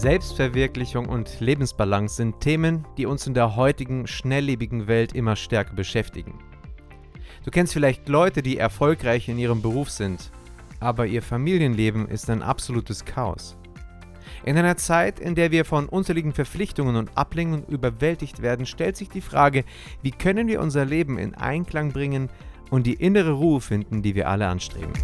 Selbstverwirklichung und Lebensbalance sind Themen, die uns in der heutigen schnelllebigen Welt immer stärker beschäftigen. Du kennst vielleicht Leute, die erfolgreich in ihrem Beruf sind, aber ihr Familienleben ist ein absolutes Chaos. In einer Zeit, in der wir von unzähligen Verpflichtungen und Ablenkungen überwältigt werden, stellt sich die Frage, wie können wir unser Leben in Einklang bringen und die innere Ruhe finden, die wir alle anstreben.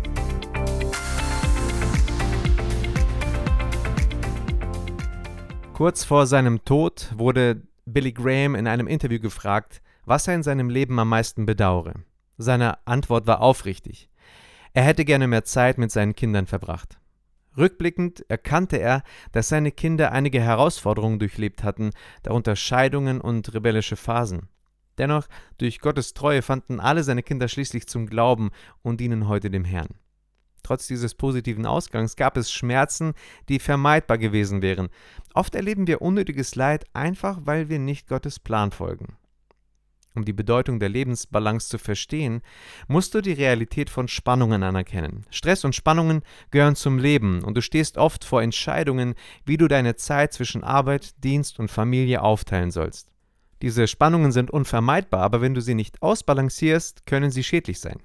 Kurz vor seinem Tod wurde Billy Graham in einem Interview gefragt, was er in seinem Leben am meisten bedauere. Seine Antwort war aufrichtig. Er hätte gerne mehr Zeit mit seinen Kindern verbracht. Rückblickend erkannte er, dass seine Kinder einige Herausforderungen durchlebt hatten, darunter Scheidungen und rebellische Phasen. Dennoch, durch Gottes Treue fanden alle seine Kinder schließlich zum Glauben und dienen heute dem Herrn. Trotz dieses positiven Ausgangs gab es Schmerzen, die vermeidbar gewesen wären. Oft erleben wir unnötiges Leid einfach, weil wir nicht Gottes Plan folgen. Um die Bedeutung der Lebensbalance zu verstehen, musst du die Realität von Spannungen anerkennen. Stress und Spannungen gehören zum Leben und du stehst oft vor Entscheidungen, wie du deine Zeit zwischen Arbeit, Dienst und Familie aufteilen sollst. Diese Spannungen sind unvermeidbar, aber wenn du sie nicht ausbalancierst, können sie schädlich sein.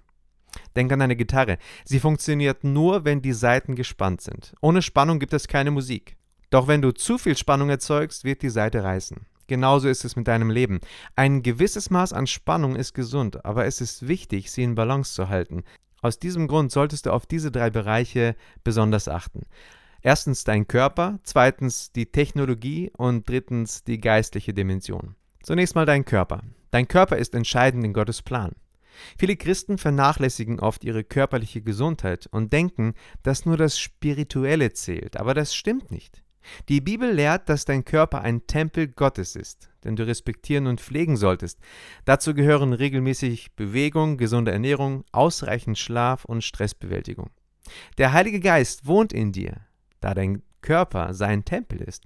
Denk an eine Gitarre. Sie funktioniert nur, wenn die Saiten gespannt sind. Ohne Spannung gibt es keine Musik. Doch wenn du zu viel Spannung erzeugst, wird die Saite reißen. Genauso ist es mit deinem Leben. Ein gewisses Maß an Spannung ist gesund, aber es ist wichtig, sie in Balance zu halten. Aus diesem Grund solltest du auf diese drei Bereiche besonders achten. Erstens dein Körper, zweitens die Technologie und drittens die geistliche Dimension. Zunächst mal dein Körper. Dein Körper ist entscheidend in Gottes Plan. Viele Christen vernachlässigen oft ihre körperliche Gesundheit und denken, dass nur das Spirituelle zählt, aber das stimmt nicht. Die Bibel lehrt, dass dein Körper ein Tempel Gottes ist, den du respektieren und pflegen solltest. Dazu gehören regelmäßig Bewegung, gesunde Ernährung, ausreichend Schlaf und Stressbewältigung. Der Heilige Geist wohnt in dir, da dein Körper sein Tempel ist.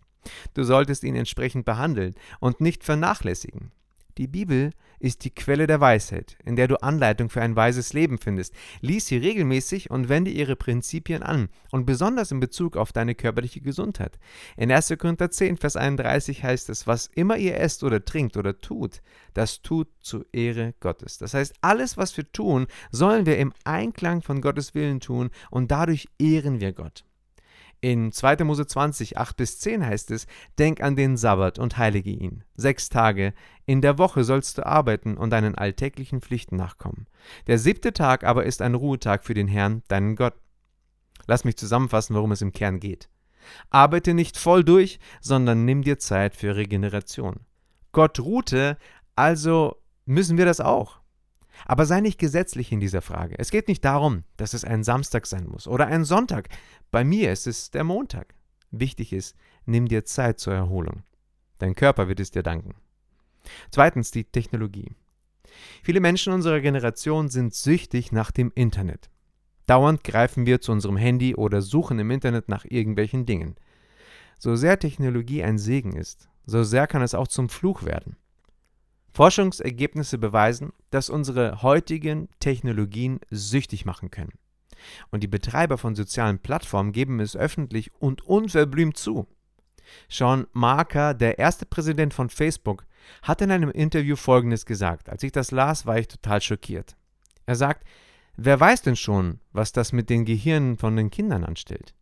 Du solltest ihn entsprechend behandeln und nicht vernachlässigen. Die Bibel ist die Quelle der Weisheit, in der du Anleitung für ein weises Leben findest. Lies sie regelmäßig und wende ihre Prinzipien an, und besonders in Bezug auf deine körperliche Gesundheit. In 1. Korinther 10, Vers 31 heißt es, was immer ihr esst oder trinkt oder tut, das tut zur Ehre Gottes. Das heißt, alles, was wir tun, sollen wir im Einklang von Gottes Willen tun, und dadurch ehren wir Gott. In 2. Mose 20, 8 bis 10 heißt es, Denk an den Sabbat und heilige ihn. Sechs Tage in der Woche sollst du arbeiten und deinen alltäglichen Pflichten nachkommen. Der siebte Tag aber ist ein Ruhetag für den Herrn, deinen Gott. Lass mich zusammenfassen, worum es im Kern geht. Arbeite nicht voll durch, sondern nimm dir Zeit für Regeneration. Gott ruhte, also müssen wir das auch. Aber sei nicht gesetzlich in dieser Frage. Es geht nicht darum, dass es ein Samstag sein muss oder ein Sonntag. Bei mir ist es der Montag. Wichtig ist, nimm dir Zeit zur Erholung. Dein Körper wird es dir danken. Zweitens die Technologie. Viele Menschen unserer Generation sind süchtig nach dem Internet. Dauernd greifen wir zu unserem Handy oder suchen im Internet nach irgendwelchen Dingen. So sehr Technologie ein Segen ist, so sehr kann es auch zum Fluch werden. Forschungsergebnisse beweisen, dass unsere heutigen Technologien süchtig machen können. Und die Betreiber von sozialen Plattformen geben es öffentlich und unverblümt zu. Sean Marker, der erste Präsident von Facebook, hat in einem Interview Folgendes gesagt. Als ich das las, war ich total schockiert. Er sagt, wer weiß denn schon, was das mit den Gehirnen von den Kindern anstellt?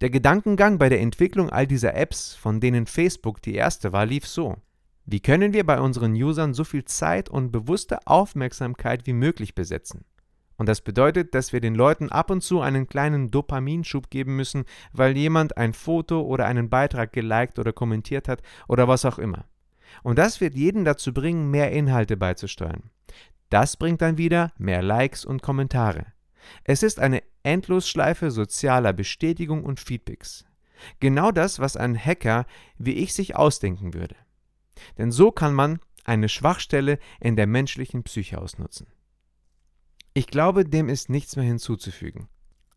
Der Gedankengang bei der Entwicklung all dieser Apps, von denen Facebook die erste war, lief so. Wie können wir bei unseren Usern so viel Zeit und bewusste Aufmerksamkeit wie möglich besetzen? Und das bedeutet, dass wir den Leuten ab und zu einen kleinen Dopaminschub geben müssen, weil jemand ein Foto oder einen Beitrag geliked oder kommentiert hat oder was auch immer. Und das wird jeden dazu bringen, mehr Inhalte beizusteuern. Das bringt dann wieder mehr Likes und Kommentare. Es ist eine Endlosschleife sozialer Bestätigung und Feedbacks. Genau das, was ein Hacker wie ich sich ausdenken würde. Denn so kann man eine Schwachstelle in der menschlichen Psyche ausnutzen. Ich glaube, dem ist nichts mehr hinzuzufügen.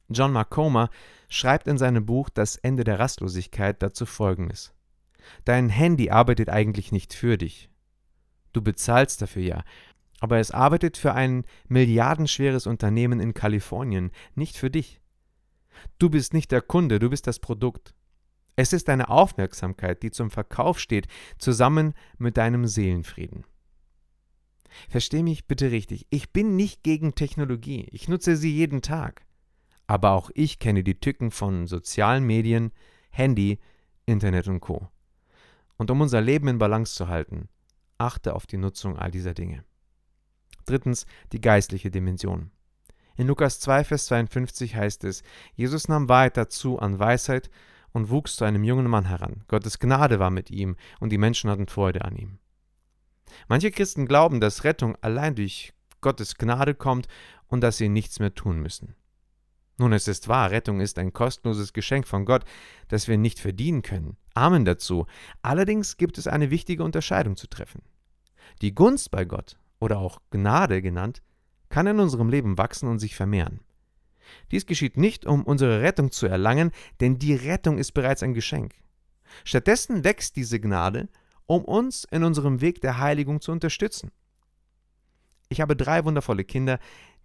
John Marcoma schreibt in seinem Buch Das Ende der Rastlosigkeit dazu folgendes. Dein Handy arbeitet eigentlich nicht für dich. Du bezahlst dafür ja, aber es arbeitet für ein milliardenschweres Unternehmen in Kalifornien, nicht für dich. Du bist nicht der Kunde, du bist das Produkt. Es ist deine Aufmerksamkeit, die zum Verkauf steht, zusammen mit deinem Seelenfrieden. Versteh mich bitte richtig, ich bin nicht gegen Technologie, ich nutze sie jeden Tag. Aber auch ich kenne die Tücken von sozialen Medien, Handy, Internet und Co. Und um unser Leben in Balance zu halten, achte auf die Nutzung all dieser Dinge. Drittens die geistliche Dimension. In Lukas 2, Vers 52 heißt es, Jesus nahm weiter zu an Weisheit und wuchs zu einem jungen Mann heran. Gottes Gnade war mit ihm und die Menschen hatten Freude an ihm. Manche Christen glauben, dass Rettung allein durch Gottes Gnade kommt und dass sie nichts mehr tun müssen. Nun, es ist wahr, Rettung ist ein kostenloses Geschenk von Gott, das wir nicht verdienen können. Amen dazu. Allerdings gibt es eine wichtige Unterscheidung zu treffen. Die Gunst bei Gott, oder auch Gnade genannt, kann in unserem Leben wachsen und sich vermehren. Dies geschieht nicht, um unsere Rettung zu erlangen, denn die Rettung ist bereits ein Geschenk. Stattdessen wächst diese Gnade, um uns in unserem Weg der Heiligung zu unterstützen. Ich habe drei wundervolle Kinder,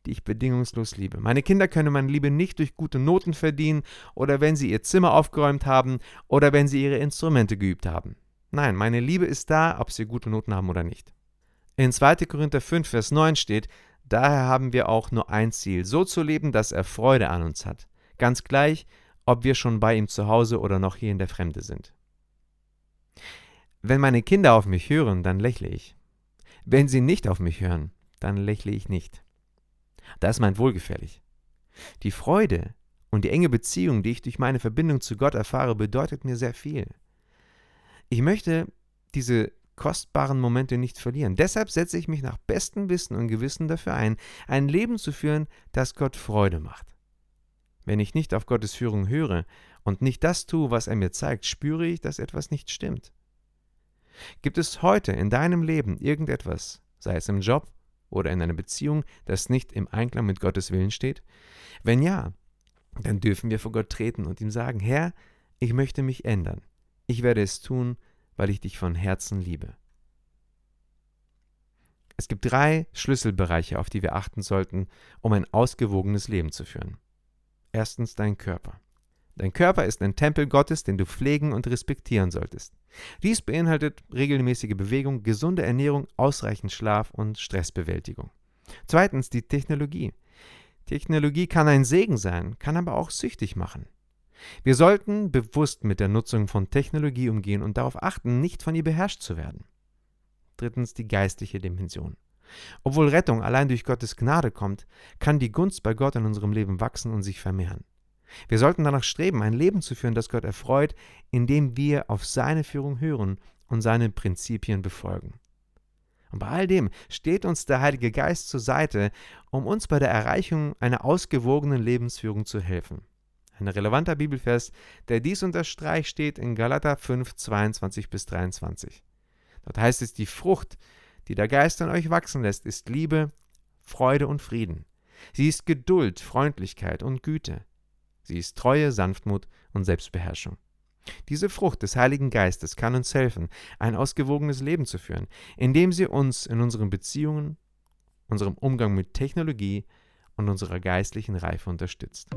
die ich bedingungslos liebe. Meine Kinder können meine Liebe nicht durch gute Noten verdienen oder wenn sie ihr Zimmer aufgeräumt haben oder wenn sie ihre Instrumente geübt haben. Nein, meine Liebe ist da, ob sie gute Noten haben oder nicht. In 2. Korinther 5, Vers 9 steht, daher haben wir auch nur ein Ziel, so zu leben, dass er Freude an uns hat. Ganz gleich, ob wir schon bei ihm zu Hause oder noch hier in der Fremde sind. Wenn meine Kinder auf mich hören, dann lächle ich. Wenn sie nicht auf mich hören, dann lächle ich nicht. Das meint wohlgefällig. Die Freude und die enge Beziehung, die ich durch meine Verbindung zu Gott erfahre, bedeutet mir sehr viel. Ich möchte diese kostbaren Momente nicht verlieren. Deshalb setze ich mich nach bestem Wissen und Gewissen dafür ein, ein Leben zu führen, das Gott Freude macht. Wenn ich nicht auf Gottes Führung höre und nicht das tue, was er mir zeigt, spüre ich, dass etwas nicht stimmt. Gibt es heute in deinem Leben irgendetwas, sei es im Job oder in einer Beziehung, das nicht im Einklang mit Gottes Willen steht? Wenn ja, dann dürfen wir vor Gott treten und ihm sagen, Herr, ich möchte mich ändern. Ich werde es tun, weil ich dich von Herzen liebe. Es gibt drei Schlüsselbereiche, auf die wir achten sollten, um ein ausgewogenes Leben zu führen. Erstens dein Körper. Dein Körper ist ein Tempel Gottes, den du pflegen und respektieren solltest. Dies beinhaltet regelmäßige Bewegung, gesunde Ernährung, ausreichend Schlaf und Stressbewältigung. Zweitens die Technologie. Technologie kann ein Segen sein, kann aber auch süchtig machen. Wir sollten bewusst mit der Nutzung von Technologie umgehen und darauf achten, nicht von ihr beherrscht zu werden. Drittens die geistliche Dimension. Obwohl Rettung allein durch Gottes Gnade kommt, kann die Gunst bei Gott in unserem Leben wachsen und sich vermehren. Wir sollten danach streben, ein Leben zu führen, das Gott erfreut, indem wir auf seine Führung hören und seine Prinzipien befolgen. Und bei all dem steht uns der Heilige Geist zur Seite, um uns bei der Erreichung einer ausgewogenen Lebensführung zu helfen. Ein relevanter Bibelvers, der dies unterstreicht, steht in Galater 5, 22 bis 23. Dort heißt es, die Frucht, die der Geist in euch wachsen lässt, ist Liebe, Freude und Frieden. Sie ist Geduld, Freundlichkeit und Güte. Sie ist Treue, Sanftmut und Selbstbeherrschung. Diese Frucht des Heiligen Geistes kann uns helfen, ein ausgewogenes Leben zu führen, indem sie uns in unseren Beziehungen, unserem Umgang mit Technologie und unserer geistlichen Reife unterstützt.